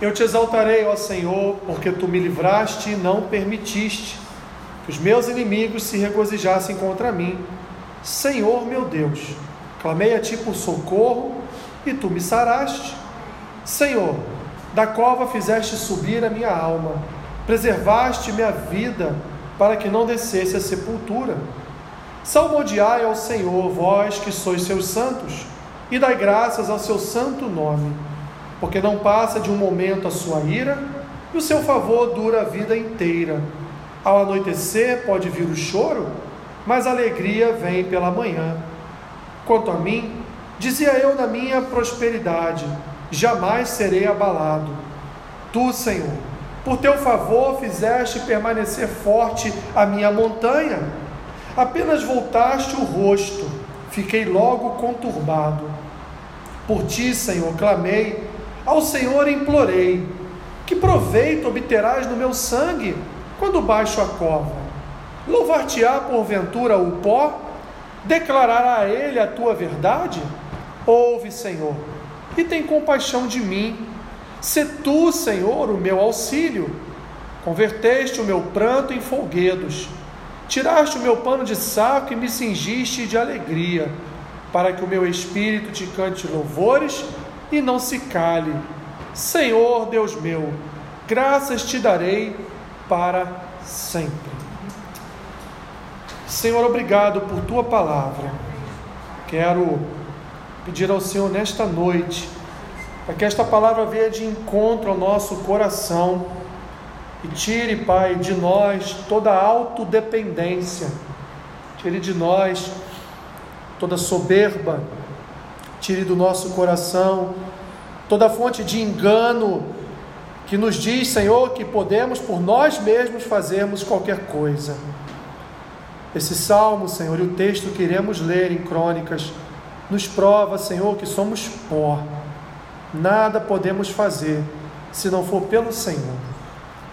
Eu te exaltarei, ó Senhor, porque tu me livraste e não permitiste que os meus inimigos se regozijassem contra mim. Senhor meu Deus, clamei a ti por socorro e tu me saraste. Senhor, da cova fizeste subir a minha alma, preservaste minha vida para que não descesse a sepultura. Salmodiai ao Senhor, vós que sois seus santos, e dai graças ao seu santo nome porque não passa de um momento a sua ira, e o seu favor dura a vida inteira. Ao anoitecer pode vir o choro, mas a alegria vem pela manhã. Quanto a mim, dizia eu na minha prosperidade, jamais serei abalado. Tu, Senhor, por teu favor fizeste permanecer forte a minha montanha. Apenas voltaste o rosto, fiquei logo conturbado. Por ti, Senhor, clamei ao Senhor implorei: Que proveito obterás no meu sangue quando baixo a cova? Louvar-te-á porventura o pó? Declarará a ele a tua verdade? Ouve, Senhor, e tem compaixão de mim. Se tu, Senhor, o meu auxílio. Converteste o meu pranto em folguedos. Tiraste o meu pano de saco e me cingiste de alegria, para que o meu espírito te cante louvores e não se cale. Senhor Deus meu, graças te darei para sempre. Senhor, obrigado por tua palavra. Quero pedir ao Senhor nesta noite, para que esta palavra venha de encontro ao nosso coração e tire, Pai, de nós toda autodependência, tire de nós toda soberba tire do nosso coração toda fonte de engano que nos diz, Senhor, que podemos por nós mesmos fazermos qualquer coisa. Esse salmo, Senhor, e o texto que iremos ler em Crônicas, nos prova, Senhor, que somos pó. Nada podemos fazer se não for pelo Senhor.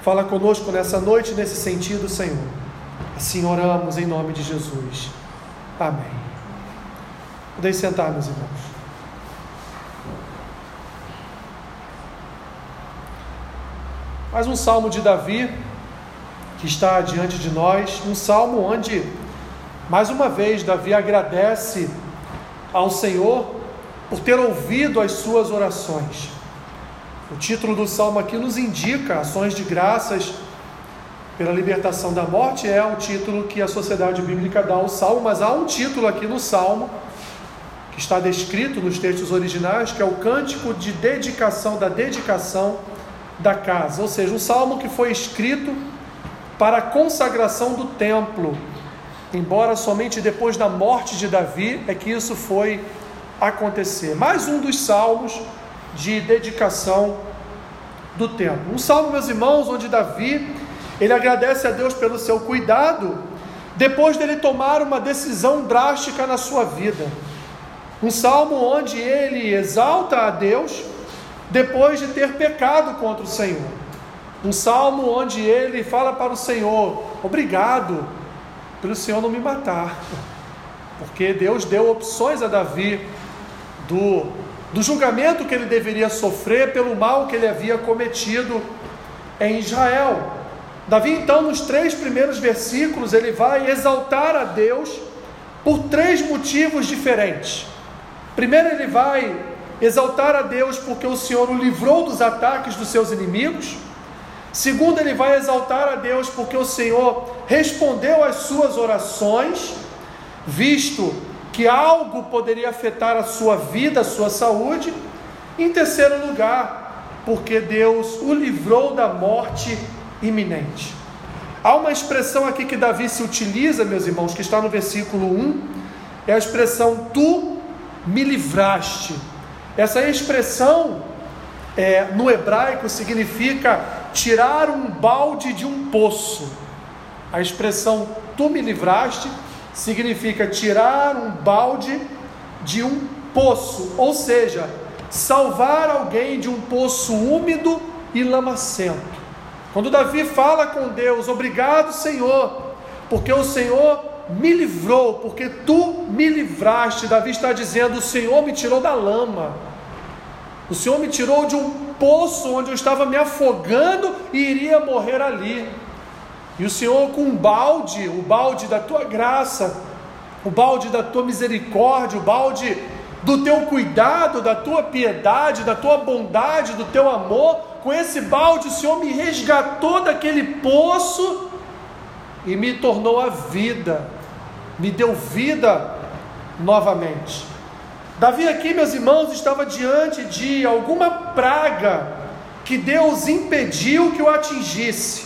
Fala conosco nessa noite nesse sentido, Senhor. Assim oramos em nome de Jesus. Amém. Podem sentar, meus irmãos. Mais um salmo de Davi que está diante de nós, um salmo onde, mais uma vez, Davi agradece ao Senhor por ter ouvido as suas orações. O título do salmo aqui nos indica ações de graças pela libertação da morte, é o título que a sociedade bíblica dá ao salmo, mas há um título aqui no salmo que está descrito nos textos originais, que é o cântico de dedicação da dedicação da casa, ou seja, um salmo que foi escrito para a consagração do templo, embora somente depois da morte de Davi é que isso foi acontecer. Mais um dos salmos de dedicação do templo. Um salmo, meus irmãos, onde Davi ele agradece a Deus pelo seu cuidado depois dele tomar uma decisão drástica na sua vida. Um salmo onde ele exalta a Deus depois de ter pecado contra o Senhor. Um salmo onde ele fala para o Senhor: Obrigado pelo Senhor não me matar, porque Deus deu opções a Davi do, do julgamento que ele deveria sofrer pelo mal que ele havia cometido em Israel. Davi, então, nos três primeiros versículos, ele vai exaltar a Deus por três motivos diferentes. Primeiro, ele vai exaltar a Deus porque o Senhor o livrou dos ataques dos seus inimigos. Segundo, ele vai exaltar a Deus porque o Senhor respondeu às suas orações, visto que algo poderia afetar a sua vida, a sua saúde. Em terceiro lugar, porque Deus o livrou da morte iminente. Há uma expressão aqui que Davi se utiliza, meus irmãos, que está no versículo 1, é a expressão tu me livraste. Essa expressão é, no hebraico significa tirar um balde de um poço. A expressão tu me livraste significa tirar um balde de um poço, ou seja, salvar alguém de um poço úmido e lamacento. Quando Davi fala com Deus, obrigado Senhor, porque o Senhor me livrou, porque tu me livraste. Davi está dizendo: O Senhor me tirou da lama, o Senhor me tirou de um poço onde eu estava me afogando e iria morrer ali. E o Senhor, com um balde, o balde da tua graça, o balde da tua misericórdia, o balde do teu cuidado, da tua piedade, da tua bondade, do teu amor, com esse balde o Senhor me resgatou daquele poço e me tornou a vida, me deu vida novamente. Davi aqui, meus irmãos, estava diante de alguma praga que Deus impediu que o atingisse,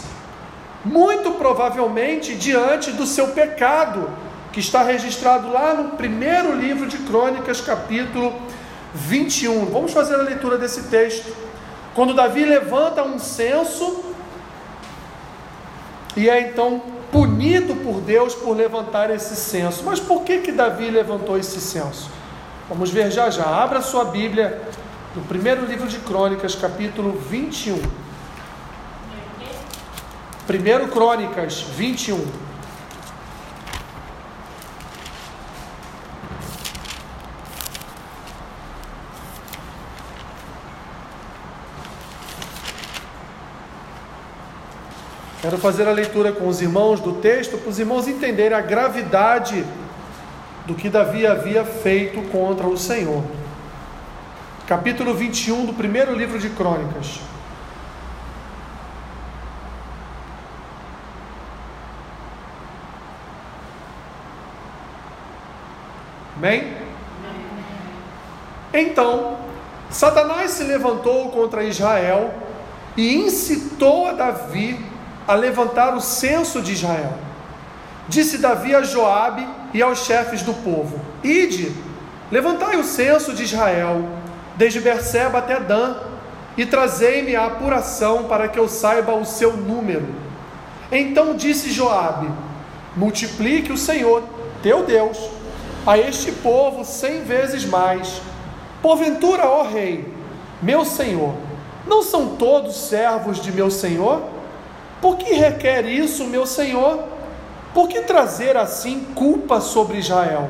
muito provavelmente diante do seu pecado, que está registrado lá no primeiro livro de Crônicas, capítulo 21. Vamos fazer a leitura desse texto. Quando Davi levanta um censo e é então punido por Deus por levantar esse censo. Mas por que que Davi levantou esse censo? Vamos ver já já. Abra sua Bíblia no primeiro livro de Crônicas, capítulo 21. Primeiro Crônicas 21. Quero fazer a leitura com os irmãos do texto para os irmãos entenderem a gravidade do que Davi havia feito contra o Senhor. Capítulo 21 do primeiro livro de Crônicas. Amém? Então, Satanás se levantou contra Israel e incitou a Davi a levantar o censo de Israel. Disse Davi a Joabe e aos chefes do povo: Ide, levantai o censo de Israel, desde Berseba até Dan, e trazei-me a apuração para que eu saiba o seu número. Então disse Joabe: Multiplique o Senhor, teu Deus, a este povo cem vezes mais. Porventura, ó rei, meu senhor, não são todos servos de meu senhor? Por que requer isso, meu senhor? Por que trazer assim culpa sobre Israel?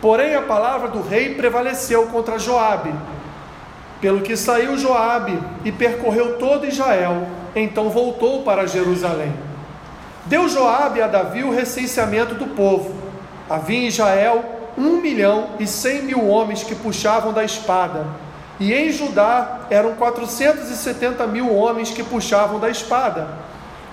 Porém a palavra do rei prevaleceu contra Joabe. Pelo que saiu Joabe e percorreu todo Israel, então voltou para Jerusalém. Deu Joabe a Davi o recenseamento do povo. Havia em Israel um milhão e cem mil homens que puxavam da espada, e em Judá eram quatrocentos e setenta mil homens que puxavam da espada.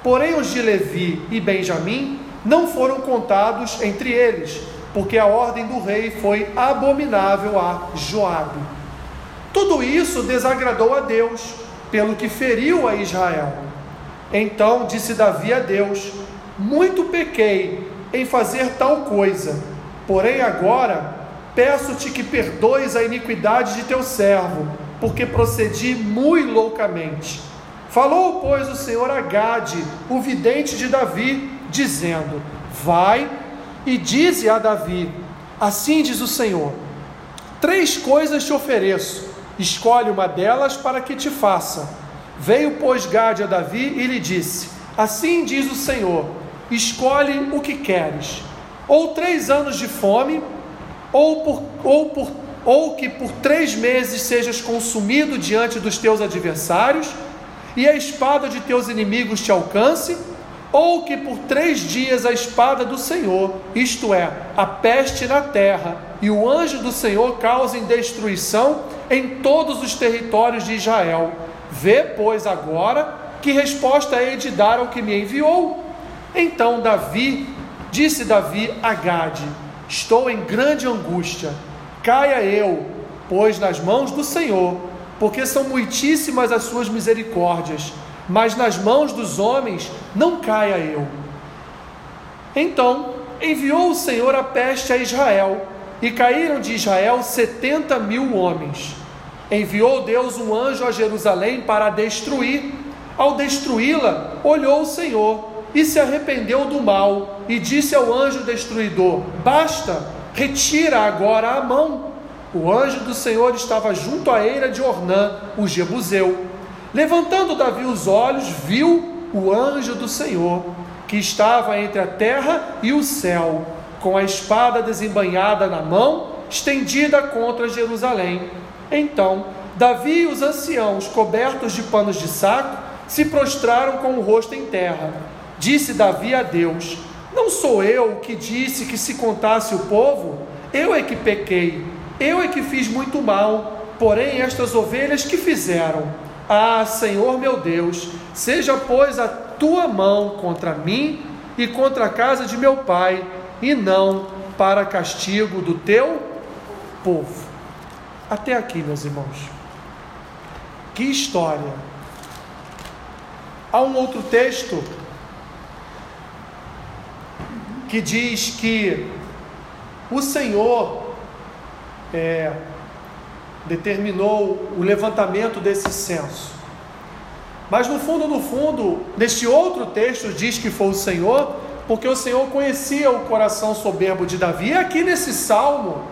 Porém os de Levi e Benjamim não foram contados entre eles, porque a ordem do rei foi abominável a Joabe. Tudo isso desagradou a Deus, pelo que feriu a Israel. Então disse Davi a Deus: Muito pequei em fazer tal coisa, porém agora peço-te que perdoes a iniquidade de teu servo, porque procedi muito loucamente. Falou, pois, o Senhor a Gade, o vidente de Davi, dizendo: Vai e dize a Davi: Assim diz o Senhor: Três coisas te ofereço, escolhe uma delas para que te faça. Veio, pois, Gade a Davi e lhe disse: Assim diz o Senhor: Escolhe o que queres, ou três anos de fome, ou, por, ou, por, ou que por três meses sejas consumido diante dos teus adversários, e a espada de teus inimigos te alcance ou que por três dias a espada do Senhor, isto é, a peste na terra, e o anjo do Senhor causem destruição em todos os territórios de Israel. Vê, pois, agora que resposta hei de dar ao que me enviou. Então Davi, disse Davi a Gade: Estou em grande angústia, caia eu, pois, nas mãos do Senhor, porque são muitíssimas as suas misericórdias mas nas mãos dos homens não caia eu. Então enviou o Senhor a peste a Israel, e caíram de Israel setenta mil homens. Enviou Deus um anjo a Jerusalém para a destruir. Ao destruí-la, olhou o Senhor e se arrependeu do mal, e disse ao anjo destruidor: Basta, retira agora a mão. O anjo do Senhor estava junto à eira de Ornã, o Jebuseu. Levantando Davi os olhos, viu o anjo do Senhor, que estava entre a terra e o céu, com a espada desembanhada na mão, estendida contra Jerusalém. Então Davi e os anciãos, cobertos de panos de saco, se prostraram com o rosto em terra. Disse Davi a Deus: Não sou eu que disse que se contasse o povo? Eu é que pequei, eu é que fiz muito mal, porém estas ovelhas que fizeram? Ah, Senhor meu Deus, seja pois a tua mão contra mim e contra a casa de meu pai, e não para castigo do teu povo. Até aqui, meus irmãos. Que história! Há um outro texto que diz que o Senhor é, determinou o levantamento desse censo. Mas no fundo, no fundo, neste outro texto diz que foi o Senhor, porque o Senhor conhecia o coração soberbo de Davi. E aqui nesse salmo,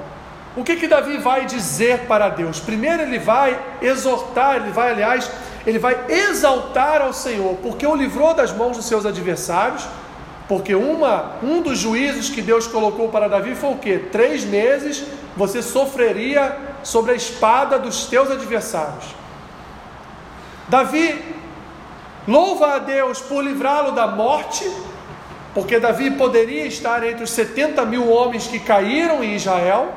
o que que Davi vai dizer para Deus? Primeiro ele vai exortar, ele vai, aliás, ele vai exaltar ao Senhor, porque o livrou das mãos dos seus adversários, porque uma, um dos juízos que Deus colocou para Davi foi o que? Três meses você sofreria sobre a espada dos teus adversários. Davi louva a Deus por livrá-lo da morte, porque Davi poderia estar entre os 70 mil homens que caíram em Israel.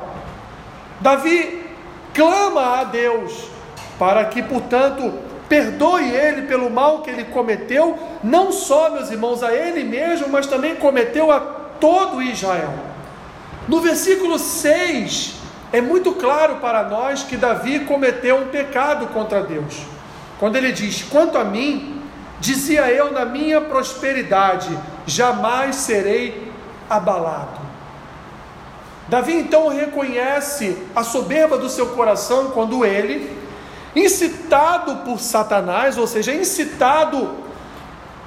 Davi clama a Deus para que, portanto, perdoe ele pelo mal que ele cometeu, não só, meus irmãos, a ele mesmo, mas também cometeu a todo Israel. No versículo 6, é muito claro para nós que Davi cometeu um pecado contra Deus. Quando ele diz: Quanto a mim, dizia eu na minha prosperidade, jamais serei abalado. Davi então reconhece a soberba do seu coração quando ele, incitado por Satanás, ou seja, incitado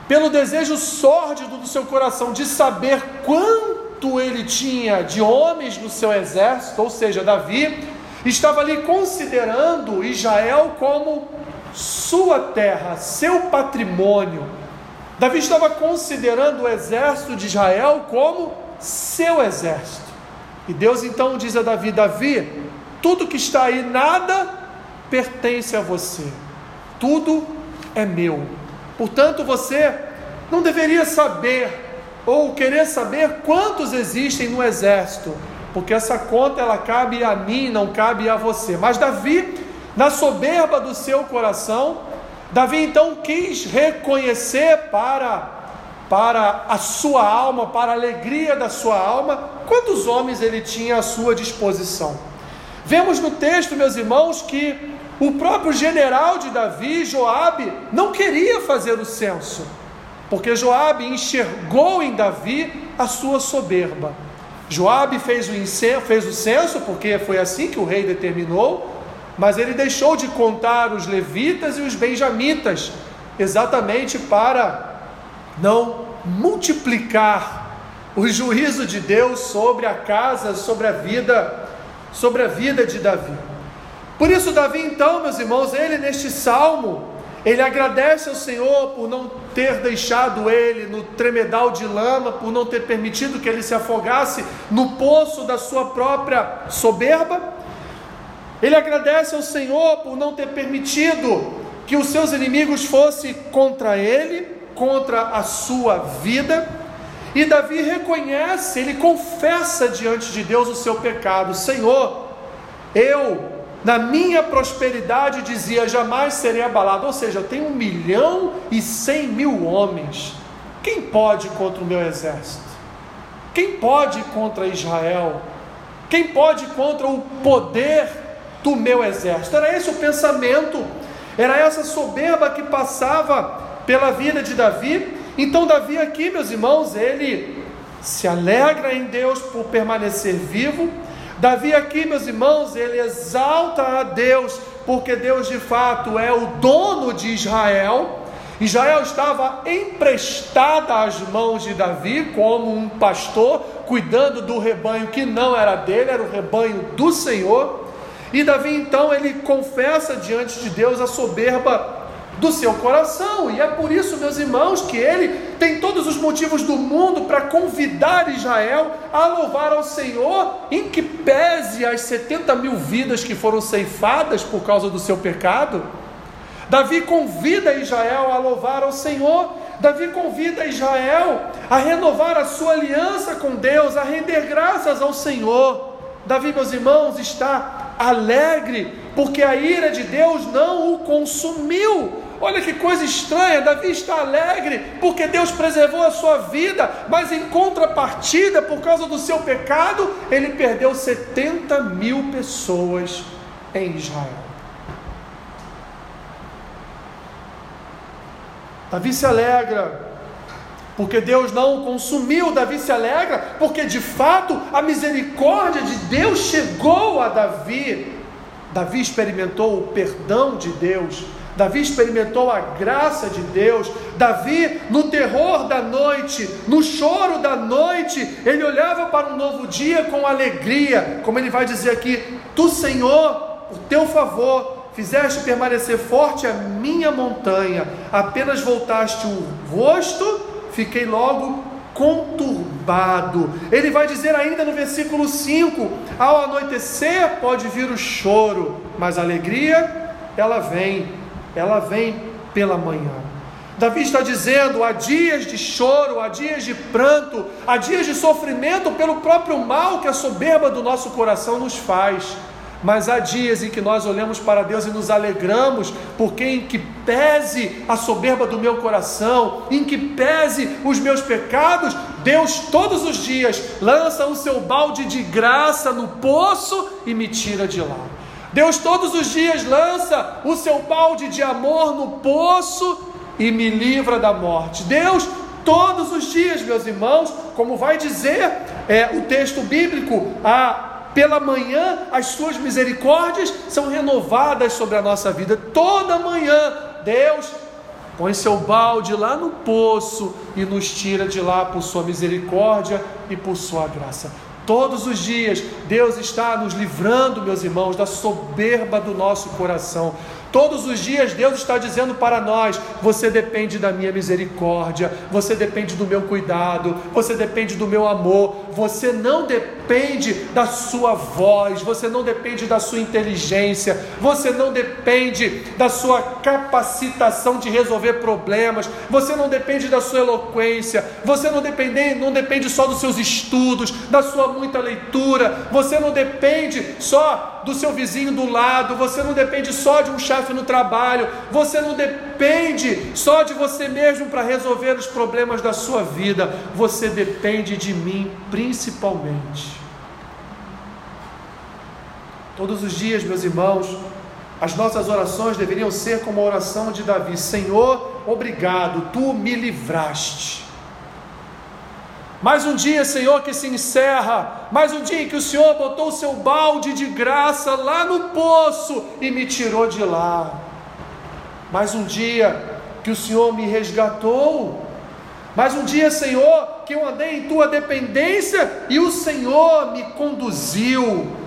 pelo desejo sórdido do seu coração de saber quanto ele tinha de homens no seu exército, ou seja, Davi, estava ali considerando Israel como sua terra, seu patrimônio. Davi estava considerando o exército de Israel como seu exército. E Deus então diz a Davi: Davi, tudo que está aí, nada pertence a você, tudo é meu. Portanto, você não deveria saber ou querer saber quantos existem no exército, porque essa conta ela cabe a mim, não cabe a você. Mas Davi, na soberba do seu coração, Davi então quis reconhecer para para a sua alma, para a alegria da sua alma, quantos homens ele tinha à sua disposição. Vemos no texto, meus irmãos, que o próprio general de Davi, Joabe, não queria fazer o censo, porque Joabe enxergou em Davi a sua soberba. Joabe fez o, fez o censo, porque foi assim que o rei determinou, mas ele deixou de contar os levitas e os benjamitas, exatamente para não multiplicar o juízo de Deus sobre a casa, sobre a vida, sobre a vida de Davi. Por isso Davi então, meus irmãos, ele neste salmo, ele agradece ao Senhor por não ter deixado ele no tremedal de lama, por não ter permitido que ele se afogasse no poço da sua própria soberba. Ele agradece ao Senhor por não ter permitido que os seus inimigos fossem contra ele contra a sua vida. E Davi reconhece, ele confessa diante de Deus o seu pecado: Senhor, eu na minha prosperidade dizia jamais serei abalado. Ou seja, eu tenho um milhão e cem mil homens. Quem pode contra o meu exército? Quem pode contra Israel? Quem pode contra o poder do meu exército? Era esse o pensamento, era essa soberba que passava pela vida de Davi. Então, Davi, aqui, meus irmãos, ele se alegra em Deus por permanecer vivo. Davi, aqui, meus irmãos, ele exalta a Deus, porque Deus de fato é o dono de Israel. Israel estava emprestada às mãos de Davi, como um pastor, cuidando do rebanho que não era dele, era o rebanho do Senhor. E Davi então ele confessa diante de Deus a soberba do seu coração. E é por isso, meus irmãos, que ele tem todos os motivos do mundo para convidar Israel a louvar ao Senhor, em que pese as 70 mil vidas que foram ceifadas por causa do seu pecado. Davi convida Israel a louvar ao Senhor. Davi convida Israel a renovar a sua aliança com Deus, a render graças ao Senhor. Davi, meus irmãos, está alegre porque a ira de Deus não o consumiu. Olha que coisa estranha, Davi está alegre porque Deus preservou a sua vida, mas em contrapartida, por causa do seu pecado, ele perdeu 70 mil pessoas em Israel. Davi se alegra porque Deus não o consumiu. Davi se alegra porque de fato a misericórdia de Deus chegou a Davi. Davi experimentou o perdão de Deus. Davi experimentou a graça de Deus. Davi, no terror da noite, no choro da noite, ele olhava para um novo dia com alegria, como ele vai dizer aqui: Tu, Senhor, por teu favor, fizeste permanecer forte a minha montanha, apenas voltaste o rosto, fiquei logo conturbado. Ele vai dizer ainda no versículo 5: Ao anoitecer pode vir o choro, mas a alegria, ela vem, ela vem pela manhã. Davi está dizendo: há dias de choro, há dias de pranto, há dias de sofrimento pelo próprio mal que a soberba do nosso coração nos faz. Mas há dias em que nós olhamos para Deus e nos alegramos, porque em que pese a soberba do meu coração, em que pese os meus pecados, Deus todos os dias lança o seu balde de graça no poço e me tira de lá. Deus todos os dias lança o seu balde de amor no poço e me livra da morte. Deus todos os dias, meus irmãos, como vai dizer é, o texto bíblico, a pela manhã as suas misericórdias são renovadas sobre a nossa vida. Toda manhã Deus põe seu balde lá no poço e nos tira de lá por sua misericórdia e por sua graça. Todos os dias Deus está nos livrando, meus irmãos, da soberba do nosso coração. Todos os dias Deus está dizendo para nós: você depende da minha misericórdia, você depende do meu cuidado, você depende do meu amor, você não depende da sua voz, você não depende da sua inteligência, você não depende da sua capacitação de resolver problemas, você não depende da sua eloquência, você não depende, não depende só dos seus estudos, da sua muita leitura, você não depende só do seu vizinho do lado, você não depende só de um chefe no trabalho, você não depende só de você mesmo para resolver os problemas da sua vida, você depende de mim principalmente. Todos os dias, meus irmãos, as nossas orações deveriam ser como a oração de Davi: Senhor, obrigado, tu me livraste. Mais um dia, Senhor, que se encerra. Mais um dia em que o Senhor botou o seu balde de graça lá no poço e me tirou de lá. Mais um dia que o Senhor me resgatou. Mais um dia, Senhor, que eu andei em tua dependência e o Senhor me conduziu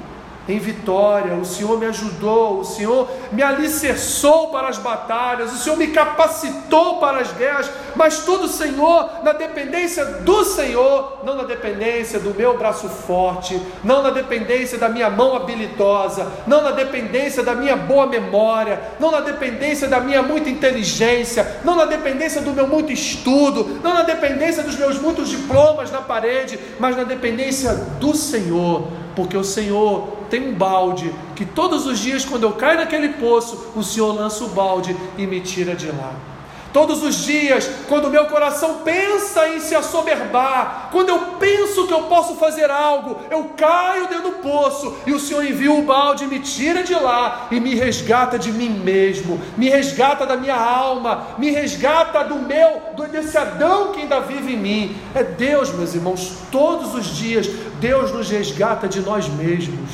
em vitória, o Senhor me ajudou, o Senhor me alicerçou para as batalhas, o Senhor me capacitou para as guerras, mas tudo, Senhor, na dependência do Senhor, não na dependência do meu braço forte, não na dependência da minha mão habilidosa, não na dependência da minha boa memória, não na dependência da minha muita inteligência, não na dependência do meu muito estudo, não na dependência dos meus muitos diplomas na parede, mas na dependência do Senhor porque o Senhor tem um balde que todos os dias, quando eu caio naquele poço, o Senhor lança o balde e me tira de lá. Todos os dias, quando o meu coração pensa em se assoberbar, quando eu penso que eu posso fazer algo, eu caio dentro do poço e o Senhor envia o balde me tira de lá e me resgata de mim mesmo, me resgata da minha alma, me resgata do meu, desse Adão que ainda vive em mim. É Deus, meus irmãos, todos os dias Deus nos resgata de nós mesmos.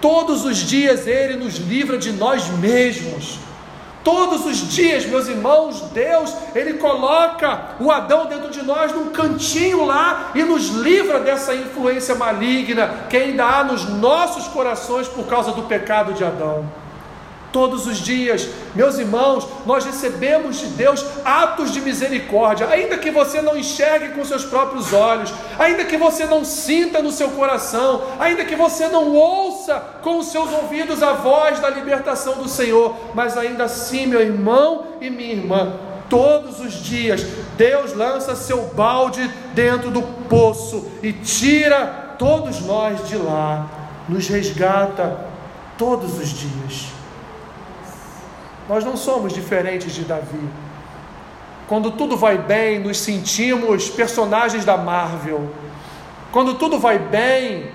Todos os dias Ele nos livra de nós mesmos. Todos os dias, meus irmãos, Deus, Ele coloca o Adão dentro de nós num cantinho lá e nos livra dessa influência maligna que ainda há nos nossos corações por causa do pecado de Adão. Todos os dias, meus irmãos, nós recebemos de Deus atos de misericórdia, ainda que você não enxergue com seus próprios olhos, ainda que você não sinta no seu coração, ainda que você não ouça com os seus ouvidos a voz da libertação do Senhor, mas ainda assim, meu irmão e minha irmã, todos os dias, Deus lança seu balde dentro do poço e tira todos nós de lá, nos resgata todos os dias. Nós não somos diferentes de Davi. Quando tudo vai bem, nos sentimos personagens da Marvel. Quando tudo vai bem,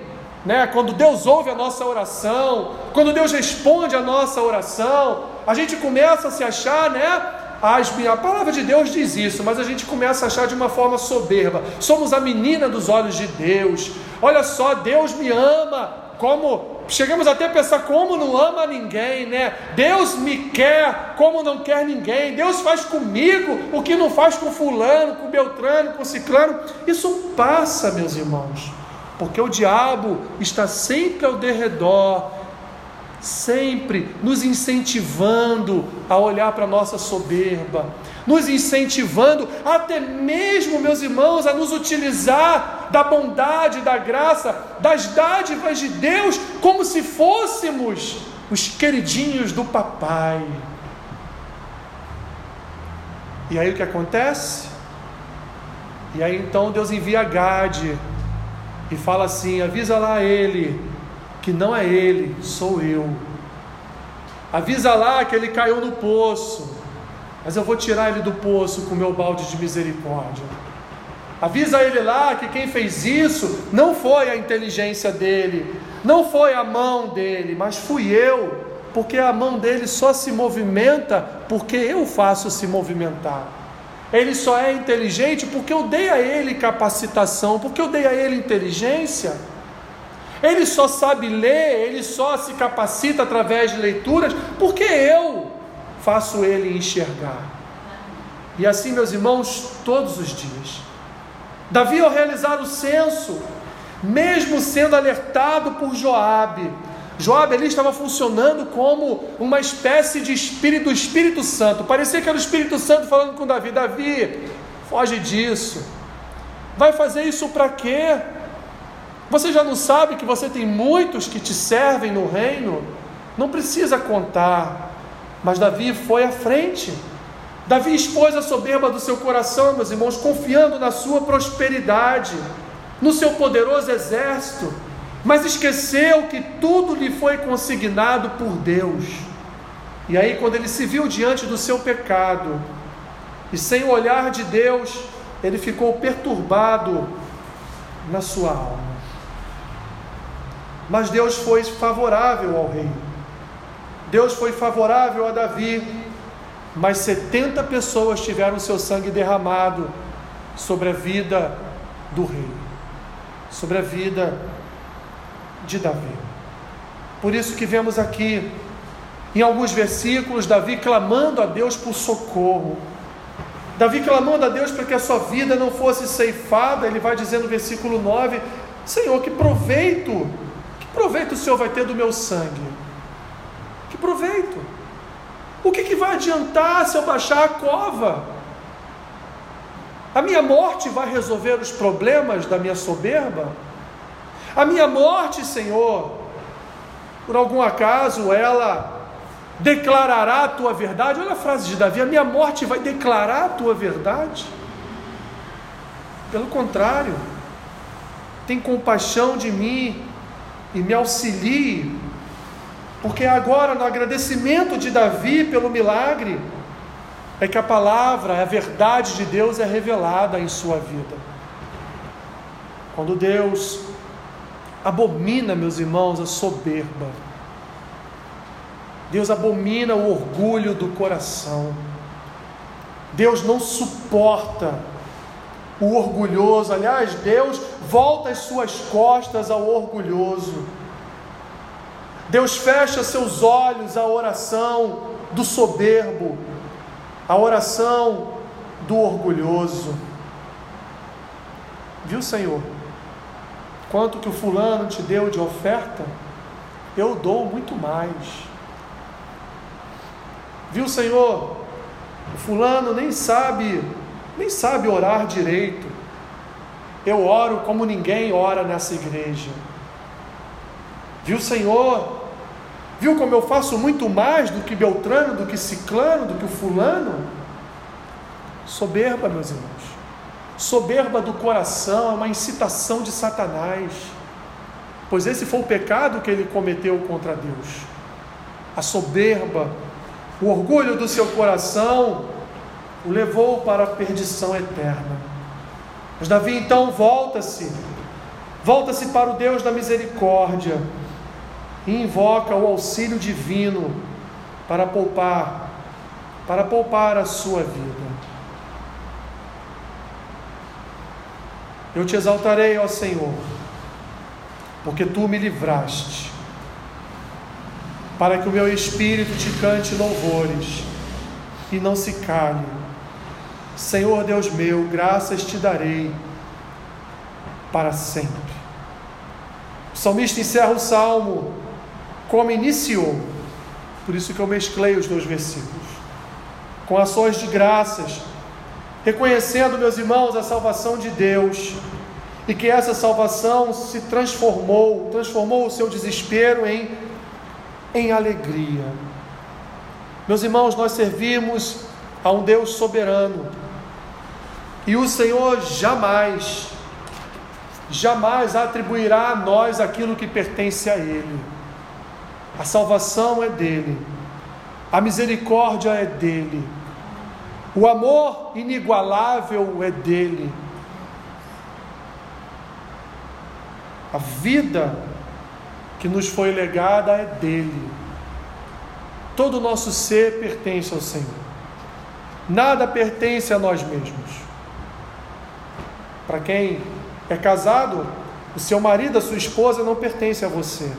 né? Quando Deus ouve a nossa oração, quando Deus responde a nossa oração, a gente começa a se achar, né? A palavra de Deus diz isso, mas a gente começa a achar de uma forma soberba. Somos a menina dos olhos de Deus. Olha só, Deus me ama como chegamos até a pensar como não ama ninguém, né? Deus me quer como não quer ninguém. Deus faz comigo o que não faz com fulano, com Beltrano, com Ciclano. Isso passa, meus irmãos, porque o diabo está sempre ao derredor, sempre nos incentivando a olhar para a nossa soberba, nos incentivando, até mesmo, meus irmãos, a nos utilizar da bondade, da graça, das dádivas de Deus, como se fôssemos os queridinhos do papai. E aí o que acontece? E aí então Deus envia Gade e fala assim: avisa lá ele, que não é ele, sou eu. Avisa lá que ele caiu no poço mas eu vou tirar ele do poço com o meu balde de misericórdia. Avisa ele lá que quem fez isso não foi a inteligência dele, não foi a mão dele, mas fui eu, porque a mão dele só se movimenta porque eu faço se movimentar. Ele só é inteligente porque eu dei a ele capacitação, porque eu dei a ele inteligência. Ele só sabe ler, ele só se capacita através de leituras porque eu faço ele enxergar. E assim, meus irmãos, todos os dias. Davi, ao realizar o censo, mesmo sendo alertado por Joabe, Joabe ali estava funcionando como uma espécie de espírito Espírito Santo. Parecia que era o Espírito Santo falando com Davi: Davi, foge disso. Vai fazer isso para quê? Você já não sabe que você tem muitos que te servem no reino? Não precisa contar. Mas Davi foi à frente. Davi expôs a soberba do seu coração, meus irmãos, confiando na sua prosperidade, no seu poderoso exército, mas esqueceu que tudo lhe foi consignado por Deus. E aí, quando ele se viu diante do seu pecado, e sem o olhar de Deus, ele ficou perturbado na sua alma. Mas Deus foi favorável ao rei. Deus foi favorável a Davi, mas 70 pessoas tiveram seu sangue derramado sobre a vida do rei, sobre a vida de Davi. Por isso que vemos aqui, em alguns versículos, Davi clamando a Deus por socorro. Davi clamando a Deus para que a sua vida não fosse ceifada, ele vai dizer no versículo 9: Senhor, que proveito, que proveito o Senhor vai ter do meu sangue? Proveito? O que, que vai adiantar se eu baixar a cova? A minha morte vai resolver os problemas da minha soberba? A minha morte, Senhor, por algum acaso ela declarará a tua verdade? Olha a frase de Davi: a minha morte vai declarar a tua verdade? Pelo contrário, tem compaixão de mim e me auxilie porque agora, no agradecimento de Davi pelo milagre, é que a palavra, a verdade de Deus é revelada em sua vida. Quando Deus abomina, meus irmãos, a soberba, Deus abomina o orgulho do coração, Deus não suporta o orgulhoso, aliás, Deus volta as suas costas ao orgulhoso. Deus fecha seus olhos à oração do soberbo, à oração do orgulhoso. Viu, Senhor? Quanto que o fulano te deu de oferta, eu dou muito mais. Viu, Senhor? O fulano nem sabe, nem sabe orar direito. Eu oro como ninguém ora nessa igreja. Viu, Senhor? Viu como eu faço muito mais do que Beltrano, do que Ciclano, do que o fulano? Soberba, meus irmãos. Soberba do coração é uma incitação de Satanás. Pois esse foi o pecado que ele cometeu contra Deus. A soberba, o orgulho do seu coração o levou para a perdição eterna. Mas Davi então volta-se, volta-se para o Deus da misericórdia e invoca o auxílio divino para poupar, para poupar a sua vida. Eu te exaltarei, ó Senhor, porque tu me livraste, para que o meu espírito te cante louvores e não se cale. Senhor Deus meu, graças te darei para sempre. O salmista encerra o salmo como iniciou, por isso que eu mesclei os dois versículos, com ações de graças reconhecendo, meus irmãos, a salvação de Deus e que essa salvação se transformou, transformou o seu desespero em, em alegria. Meus irmãos, nós servimos a um Deus soberano e o Senhor jamais, jamais atribuirá a nós aquilo que pertence a Ele. A salvação é dele, a misericórdia é dele o amor inigualável é dele. A vida que nos foi legada é dele. Todo o nosso ser pertence ao Senhor. Nada pertence a nós mesmos. Para quem é casado, o seu marido, a sua esposa não pertence a você.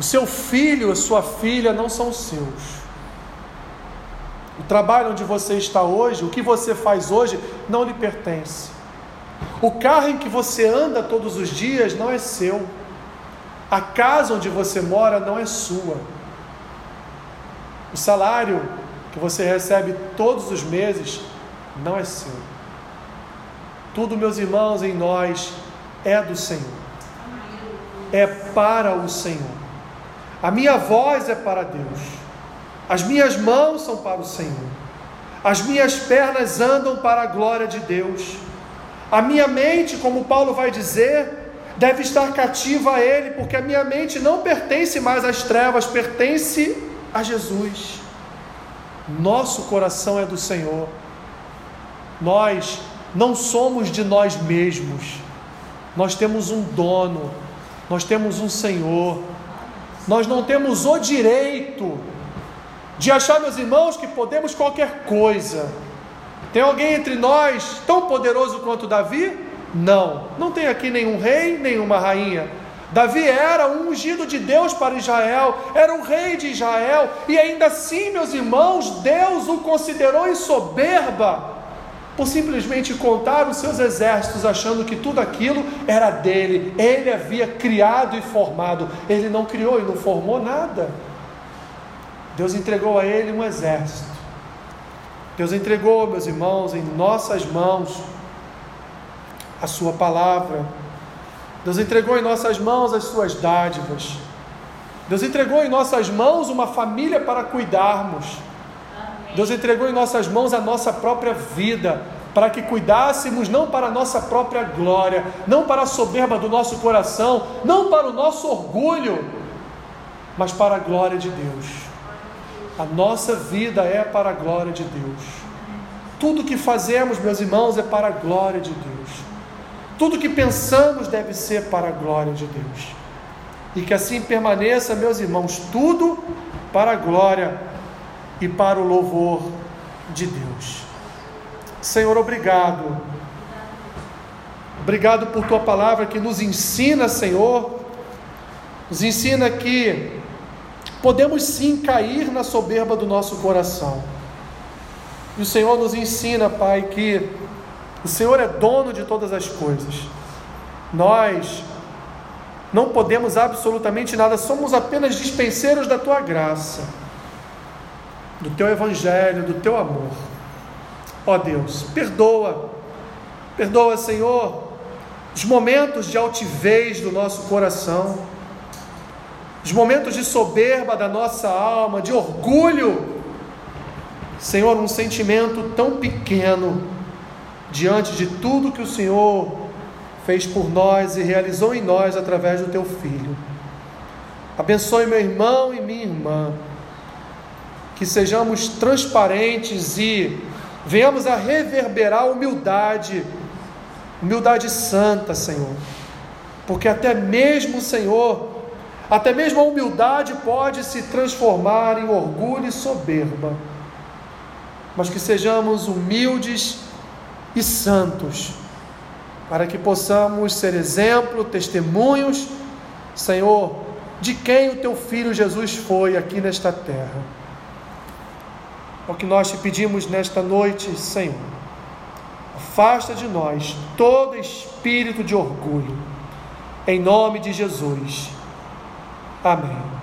O seu filho, a sua filha não são seus. O trabalho onde você está hoje, o que você faz hoje, não lhe pertence. O carro em que você anda todos os dias não é seu. A casa onde você mora não é sua. O salário que você recebe todos os meses não é seu. Tudo, meus irmãos, em nós é do Senhor. É para o Senhor. A minha voz é para Deus. As minhas mãos são para o Senhor. As minhas pernas andam para a glória de Deus. A minha mente, como Paulo vai dizer, deve estar cativa a Ele, porque a minha mente não pertence mais às trevas, pertence a Jesus. Nosso coração é do Senhor. Nós não somos de nós mesmos. Nós temos um dono, nós temos um Senhor. Nós não temos o direito de achar, meus irmãos, que podemos qualquer coisa. Tem alguém entre nós tão poderoso quanto Davi? Não, não tem aqui nenhum rei, nenhuma rainha. Davi era um ungido de Deus para Israel, era o rei de Israel, e ainda assim, meus irmãos, Deus o considerou em soberba, por simplesmente contar os seus exércitos, achando que tudo aquilo era dele, ele havia criado e formado, ele não criou e não formou nada. Deus entregou a ele um exército. Deus entregou, meus irmãos, em nossas mãos a Sua palavra. Deus entregou em nossas mãos as Suas dádivas. Deus entregou em nossas mãos uma família para cuidarmos. Deus entregou em nossas mãos a nossa própria vida, para que cuidássemos não para a nossa própria glória, não para a soberba do nosso coração, não para o nosso orgulho, mas para a glória de Deus. A nossa vida é para a glória de Deus. Tudo que fazemos, meus irmãos, é para a glória de Deus. Tudo que pensamos deve ser para a glória de Deus. E que assim permaneça, meus irmãos, tudo para a glória e para o louvor de Deus. Senhor, obrigado. Obrigado por tua palavra que nos ensina, Senhor, nos ensina que podemos sim cair na soberba do nosso coração. E o Senhor nos ensina, Pai, que o Senhor é dono de todas as coisas. Nós não podemos absolutamente nada, somos apenas dispenseiros da tua graça. Do teu evangelho, do teu amor. Ó Deus, perdoa, perdoa, Senhor, os momentos de altivez do nosso coração, os momentos de soberba da nossa alma, de orgulho. Senhor, um sentimento tão pequeno diante de tudo que o Senhor fez por nós e realizou em nós através do teu filho. Abençoe meu irmão e minha irmã, que sejamos transparentes e venhamos a reverberar humildade, humildade santa, Senhor, porque até mesmo, Senhor, até mesmo a humildade pode se transformar em orgulho e soberba, mas que sejamos humildes e santos, para que possamos ser exemplo, testemunhos, Senhor, de quem o teu filho Jesus foi aqui nesta terra. É o que nós te pedimos nesta noite, Senhor. Afasta de nós todo espírito de orgulho. Em nome de Jesus. Amém.